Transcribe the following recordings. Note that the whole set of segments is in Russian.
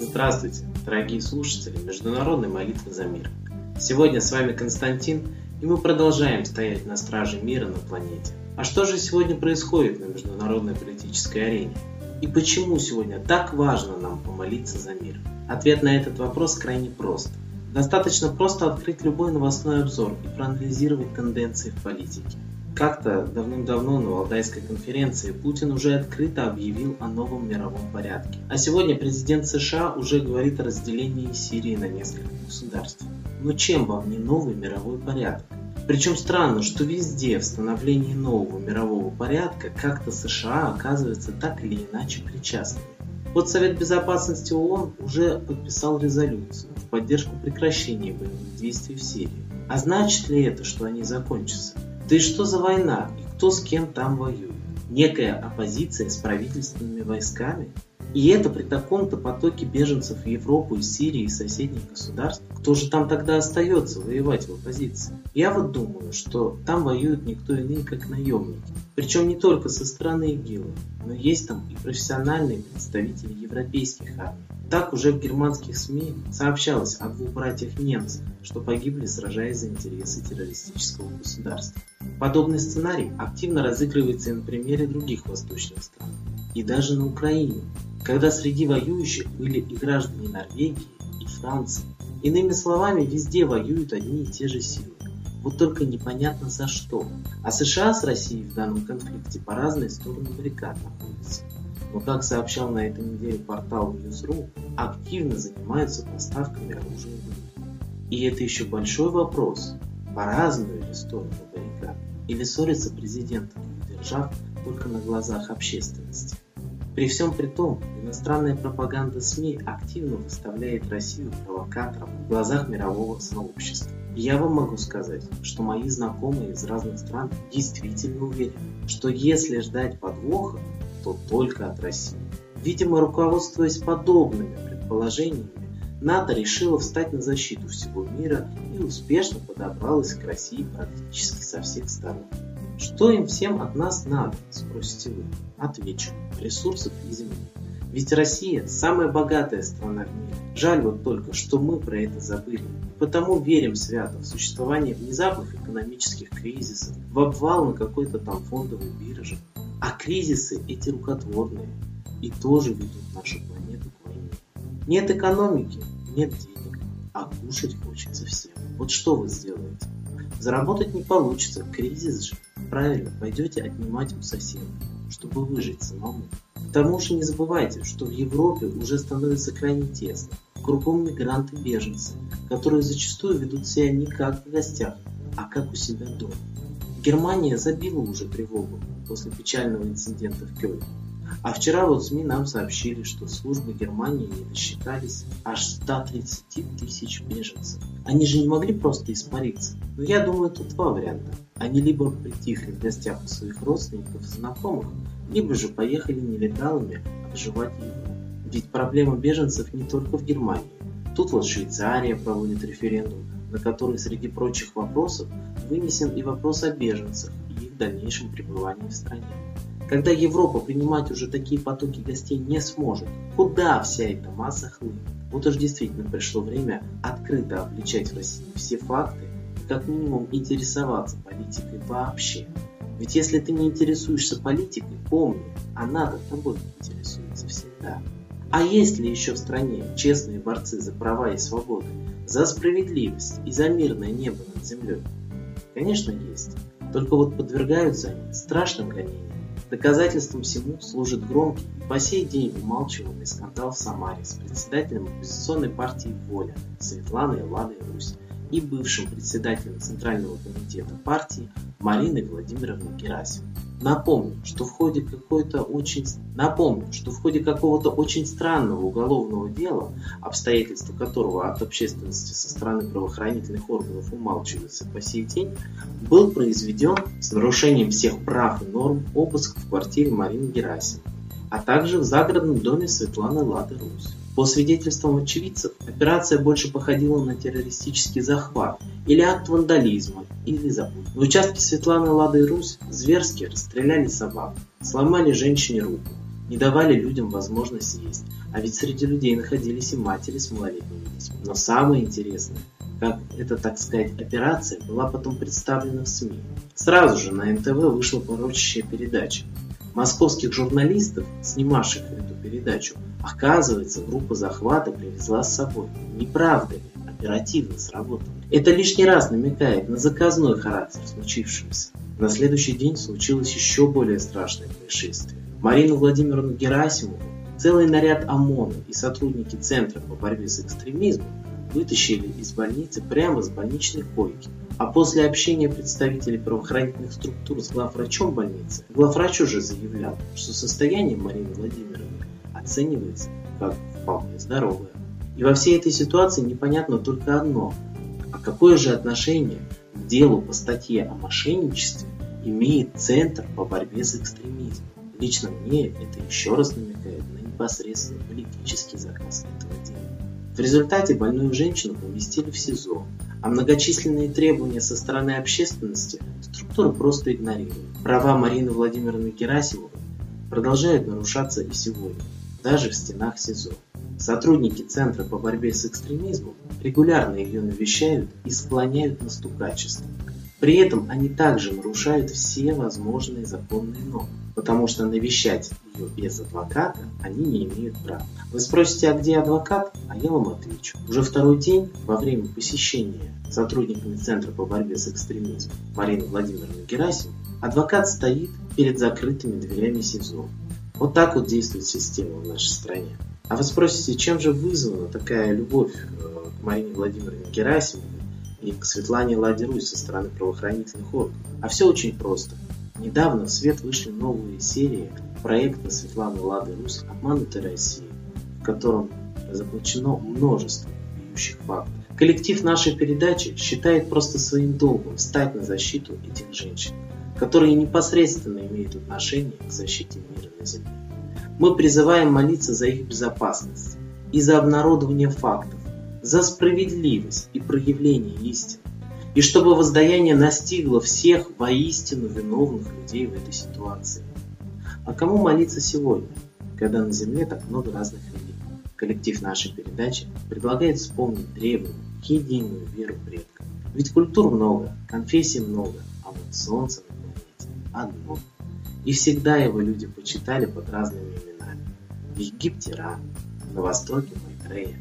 Здравствуйте, дорогие слушатели Международной молитвы за мир. Сегодня с вами Константин, и мы продолжаем стоять на страже мира на планете. А что же сегодня происходит на международной политической арене? И почему сегодня так важно нам помолиться за мир? Ответ на этот вопрос крайне прост. Достаточно просто открыть любой новостной обзор и проанализировать тенденции в политике. Как-то давным-давно на Валдайской конференции Путин уже открыто объявил о новом мировом порядке. А сегодня президент США уже говорит о разделении Сирии на несколько государств. Но чем вам не новый мировой порядок? Причем странно, что везде в становлении нового мирового порядка как-то США оказывается так или иначе причастны. Вот Совет Безопасности ООН уже подписал резолюцию в поддержку прекращения боевых действий в Сирии. А значит ли это, что они закончатся? Да и что за война и кто с кем там воюет? Некая оппозиция с правительственными войсками? И это при таком-то потоке беженцев в Европу из Сирии и соседних государств. Кто же там тогда остается воевать в оппозиции? Я вот думаю, что там воюют никто иные, как наемники. Причем не только со стороны ИГИЛа, но есть там и профессиональные представители европейских армий. Так уже в германских СМИ сообщалось о двух братьях немцах, что погибли, сражаясь за интересы террористического государства. Подобный сценарий активно разыгрывается и на примере других восточных стран, и даже на Украине, когда среди воюющих были и граждане Норвегии, и Франции. Иными словами, везде воюют одни и те же силы. Вот только непонятно за что. А США с Россией в данном конфликте по разные стороны баррикад находятся. Но, как сообщал на этой неделе портал News.ru, активно занимаются поставками оружия в. И это еще большой вопрос, по разную ли сторону баррикад, или ссорятся президенты двух держав только на глазах общественности. При всем при том, иностранная пропаганда СМИ активно выставляет Россию провокатором в глазах мирового сообщества. Я вам могу сказать, что мои знакомые из разных стран действительно уверены, что если ждать подвоха, то только от России. Видимо, руководствуясь подобными предположениями, НАТО решила встать на защиту всего мира и успешно подобралась к России практически со всех сторон. Что им всем от нас надо, спросите вы. Отвечу. Ресурсов и земли. Ведь Россия – самая богатая страна в мире. Жаль вот только, что мы про это забыли. Потому верим свято в существование внезапных экономических кризисов, в обвал на какой-то там фондовой бирже. А кризисы эти рукотворные и тоже ведут нашу планету к войне. Нет экономики, нет денег, а кушать хочется всем. Вот что вы сделаете? Заработать не получится, кризис же. Правильно, пойдете отнимать у соседа, чтобы выжить самому. К тому же не забывайте, что в Европе уже становится крайне тесно. Кругом мигранты беженцы, которые зачастую ведут себя не как в гостях, а как у себя дома. Германия забила уже тревогу после печального инцидента в Кёльне. А вчера вот СМИ нам сообщили, что службы Германии не досчитались аж 130 тысяч беженцев. Они же не могли просто испариться. Но я думаю, тут два варианта. Они либо притихли в гостях у своих родственников и знакомых, либо же поехали нелегалами обживать Европу. Ведь проблема беженцев не только в Германии. Тут вот Швейцария проводит референдум, на который среди прочих вопросов вынесен и вопрос о беженцах и их дальнейшем пребывании в стране. Когда Европа принимать уже такие потоки гостей не сможет, куда вся эта масса хлынет? Вот уж действительно пришло время открыто обличать в России все факты и как минимум интересоваться политикой вообще. Ведь если ты не интересуешься политикой, помни, она-то тобой интересуется всегда. А есть ли еще в стране честные борцы за права и свободы, за справедливость и за мирное небо над землей? Конечно, есть. Только вот подвергаются они страшным гонениям Доказательством всему служит громкий и по сей день умалчиваемый скандал в Самаре с председателем оппозиционной партии «Воля» Светланой Ладой Русь и бывшим председателем Центрального комитета партии Мариной Владимировной Герасимовой. Напомню, что в ходе какой-то очень... Напомню, что в ходе какого-то очень странного уголовного дела, обстоятельства которого от общественности со стороны правоохранительных органов умалчиваются по сей день, был произведен с нарушением всех прав и норм обыск в квартире Марины Герасимовой. А также в загородном доме Светланы Лады Русь. По свидетельствам очевидцев, операция больше походила на террористический захват или акт вандализма или забудь. На участке Светланы Лады Русь зверски расстреляли собак, сломали женщине руку, не давали людям возможность есть, а ведь среди людей находились и матери с малолетними детьми. Но самое интересное, как эта, так сказать, операция была потом представлена в СМИ. Сразу же на НТВ вышла порочащая передача. Московских журналистов, снимавших эту передачу, оказывается, группа захвата привезла с собой. Неправда ли? Оперативно сработало. Это лишний раз намекает на заказной характер случившегося. На следующий день случилось еще более страшное происшествие. Марину Владимировну Герасимову целый наряд ОМОНа и сотрудники Центра по борьбе с экстремизмом вытащили из больницы прямо с больничной койки. А после общения представителей правоохранительных структур с главврачом больницы, главврач уже заявлял, что состояние Марины Владимировны оценивается как вполне здоровое. И во всей этой ситуации непонятно только одно. А какое же отношение к делу по статье о мошенничестве имеет Центр по борьбе с экстремизмом? Лично мне это еще раз намекает на непосредственно политический заказ этого дела. В результате больную женщину поместили в СИЗО, а многочисленные требования со стороны общественности структура просто игнорирует. Права Марины Владимировны Герасимовой продолжают нарушаться и сегодня, даже в стенах СИЗО. Сотрудники Центра по борьбе с экстремизмом регулярно ее навещают и склоняют на стукачество. При этом они также нарушают все возможные законные нормы, потому что навещать ее без адвоката они не имеют права. Вы спросите, а где адвокат? А я вам отвечу. Уже второй день во время посещения сотрудниками Центра по борьбе с экстремизмом Марины Владимировны Герасим адвокат стоит перед закрытыми дверями СИЗО. Вот так вот действует система в нашей стране. А вы спросите, чем же вызвана такая любовь э, к Марине Владимировне Герасимовой и к Светлане Ладе со стороны правоохранительных органов? А все очень просто. Недавно в свет вышли новые серии проекта Светланы Лады Русь «Обманутая Россия», в котором заключено множество бьющих фактов. Коллектив нашей передачи считает просто своим долгом встать на защиту этих женщин, которые непосредственно имеют отношение к защите мира на Земле. Мы призываем молиться за их безопасность и за обнародование фактов, за справедливость и проявление истины, и чтобы воздаяние настигло всех воистину виновных людей в этой ситуации. А кому молиться сегодня, когда на Земле так много разных религий? Коллектив нашей передачи предлагает вспомнить древнюю, единую веру предков. Ведь культур много, конфессий много, а вот солнце на планете одно. И всегда его люди почитали под разными именами. В Египте Ра, на Востоке Майтрея,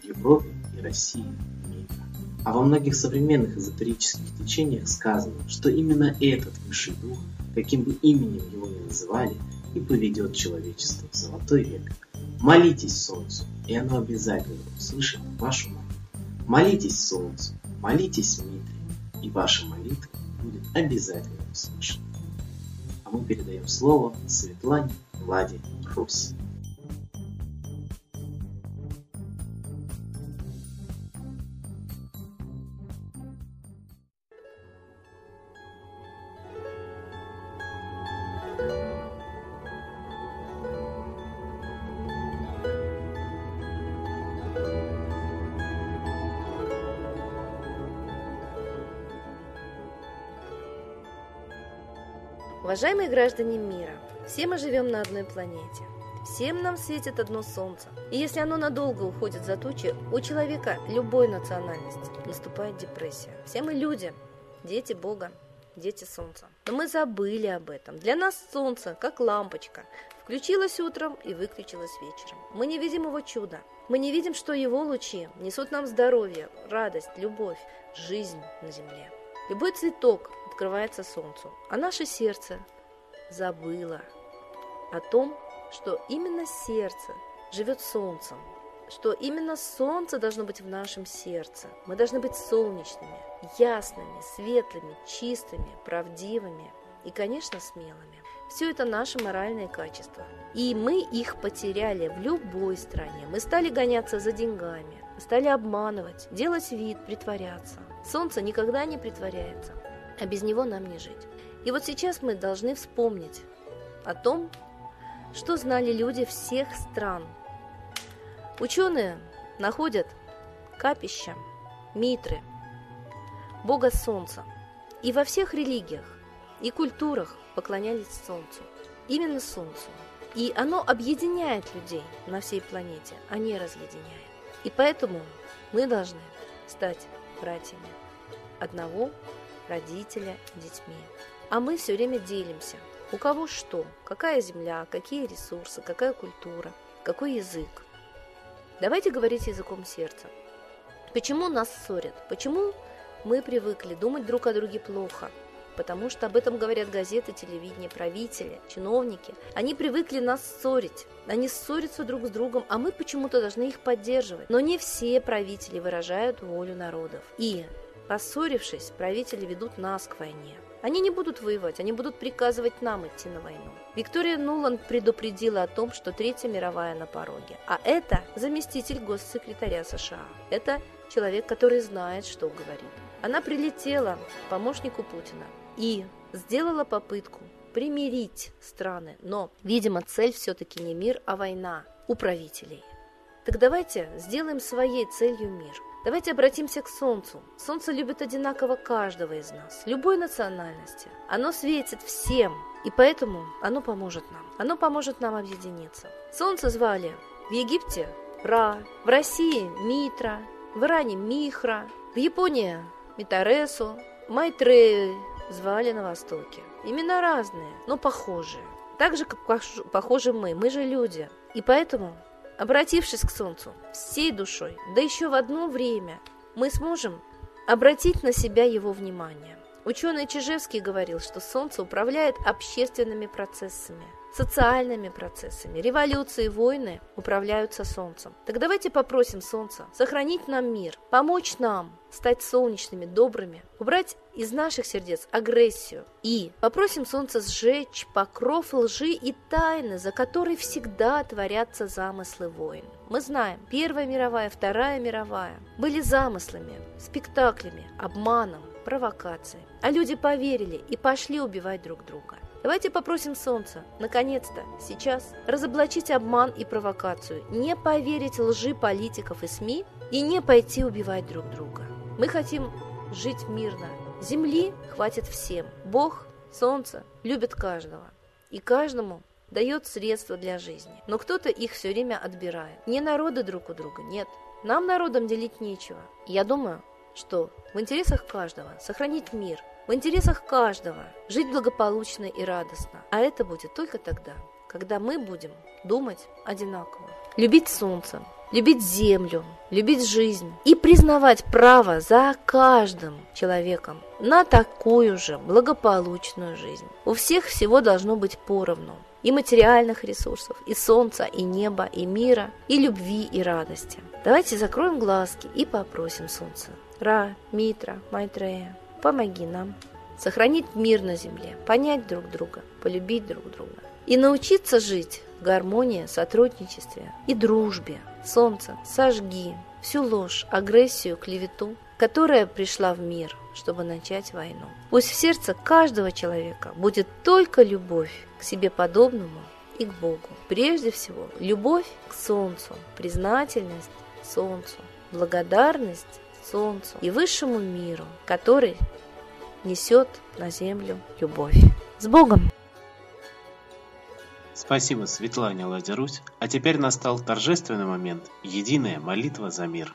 в Европе и России Митра. А во многих современных эзотерических течениях сказано, что именно этот высший дух, каким бы именем его ни называли, и поведет человечество в золотой век. Молитесь Солнцу, и оно обязательно услышит вашу молитву. Молитесь Солнцу, молитесь Митре, и ваша молитва будет обязательно услышана. А мы передаем слово Светлане Владе Русь. Уважаемые граждане мира, все мы живем на одной планете. Всем нам светит одно солнце. И если оно надолго уходит за тучи, у человека любой национальности наступает депрессия. Все мы люди, дети Бога, дети солнца. Но мы забыли об этом. Для нас солнце, как лампочка, включилось утром и выключилось вечером. Мы не видим его чуда. Мы не видим, что его лучи несут нам здоровье, радость, любовь, жизнь на земле. Любой цветок открывается солнцу, а наше сердце забыло о том, что именно сердце живет солнцем, что именно солнце должно быть в нашем сердце. Мы должны быть солнечными, ясными, светлыми, чистыми, правдивыми и, конечно, смелыми. Все это наши моральные качества. И мы их потеряли в любой стране. Мы стали гоняться за деньгами, стали обманывать, делать вид, притворяться. Солнце никогда не притворяется, а без него нам не жить. И вот сейчас мы должны вспомнить о том, что знали люди всех стран. Ученые находят капища, митры, бога солнца. И во всех религиях и культурах поклонялись солнцу. Именно солнцу. И оно объединяет людей на всей планете, а не разъединяет. И поэтому мы должны стать братьями одного родителя детьми. А мы все время делимся. У кого что, какая земля, какие ресурсы, какая культура, какой язык. Давайте говорить языком сердца. Почему нас ссорят? Почему мы привыкли думать друг о друге плохо? Потому что об этом говорят газеты, телевидение, правители, чиновники. Они привыкли нас ссорить. Они ссорятся друг с другом, а мы почему-то должны их поддерживать. Но не все правители выражают волю народов. И, поссорившись, правители ведут нас к войне. Они не будут воевать, они будут приказывать нам идти на войну. Виктория Нуланд предупредила о том, что Третья мировая на пороге. А это заместитель госсекретаря США. Это человек, который знает, что говорит. Она прилетела к помощнику Путина и сделала попытку примирить страны. Но, видимо, цель все-таки не мир, а война у правителей. Так давайте сделаем своей целью мир. Давайте обратимся к Солнцу. Солнце любит одинаково каждого из нас, любой национальности. Оно светит всем, и поэтому оно поможет нам. Оно поможет нам объединиться. Солнце звали в Египте Ра, в России Митра, в Иране Михра, в Японии Митаресу, Майтрею звали на Востоке. Имена разные, но похожие. Так же, как похожи мы. Мы же люди. И поэтому, обратившись к Солнцу всей душой, да еще в одно время, мы сможем обратить на себя его внимание. Ученый Чижевский говорил, что Солнце управляет общественными процессами – социальными процессами. Революции, войны управляются Солнцем. Так давайте попросим Солнца сохранить нам мир, помочь нам стать солнечными, добрыми, убрать из наших сердец агрессию и попросим Солнце сжечь покров лжи и тайны, за которой всегда творятся замыслы войн. Мы знаем, Первая мировая, Вторая мировая были замыслами, спектаклями, обманом, провокацией. А люди поверили и пошли убивать друг друга. Давайте попросим Солнца, наконец-то, сейчас, разоблачить обман и провокацию, не поверить лжи политиков и СМИ и не пойти убивать друг друга. Мы хотим жить мирно. Земли хватит всем. Бог, Солнце любит каждого. И каждому дает средства для жизни. Но кто-то их все время отбирает. Не народы друг у друга, нет. Нам народам делить нечего. Я думаю, что в интересах каждого сохранить мир – в интересах каждого жить благополучно и радостно. А это будет только тогда, когда мы будем думать одинаково. Любить солнце, любить землю, любить жизнь и признавать право за каждым человеком на такую же благополучную жизнь. У всех всего должно быть поровну. И материальных ресурсов, и солнца, и неба, и мира, и любви, и радости. Давайте закроем глазки и попросим солнца. Ра, Митра, Майтрея, Помоги нам сохранить мир на земле, понять друг друга, полюбить друг друга и научиться жить в гармонии, сотрудничестве и дружбе. Солнце, сожги всю ложь, агрессию, клевету, которая пришла в мир, чтобы начать войну. Пусть в сердце каждого человека будет только любовь к себе подобному и к Богу. Прежде всего, любовь к Солнцу, признательность Солнцу, благодарность солнцу и высшему миру, который несет на землю любовь. С Богом! Спасибо Светлане Ладерусь. А теперь настал торжественный момент – единая молитва за мир.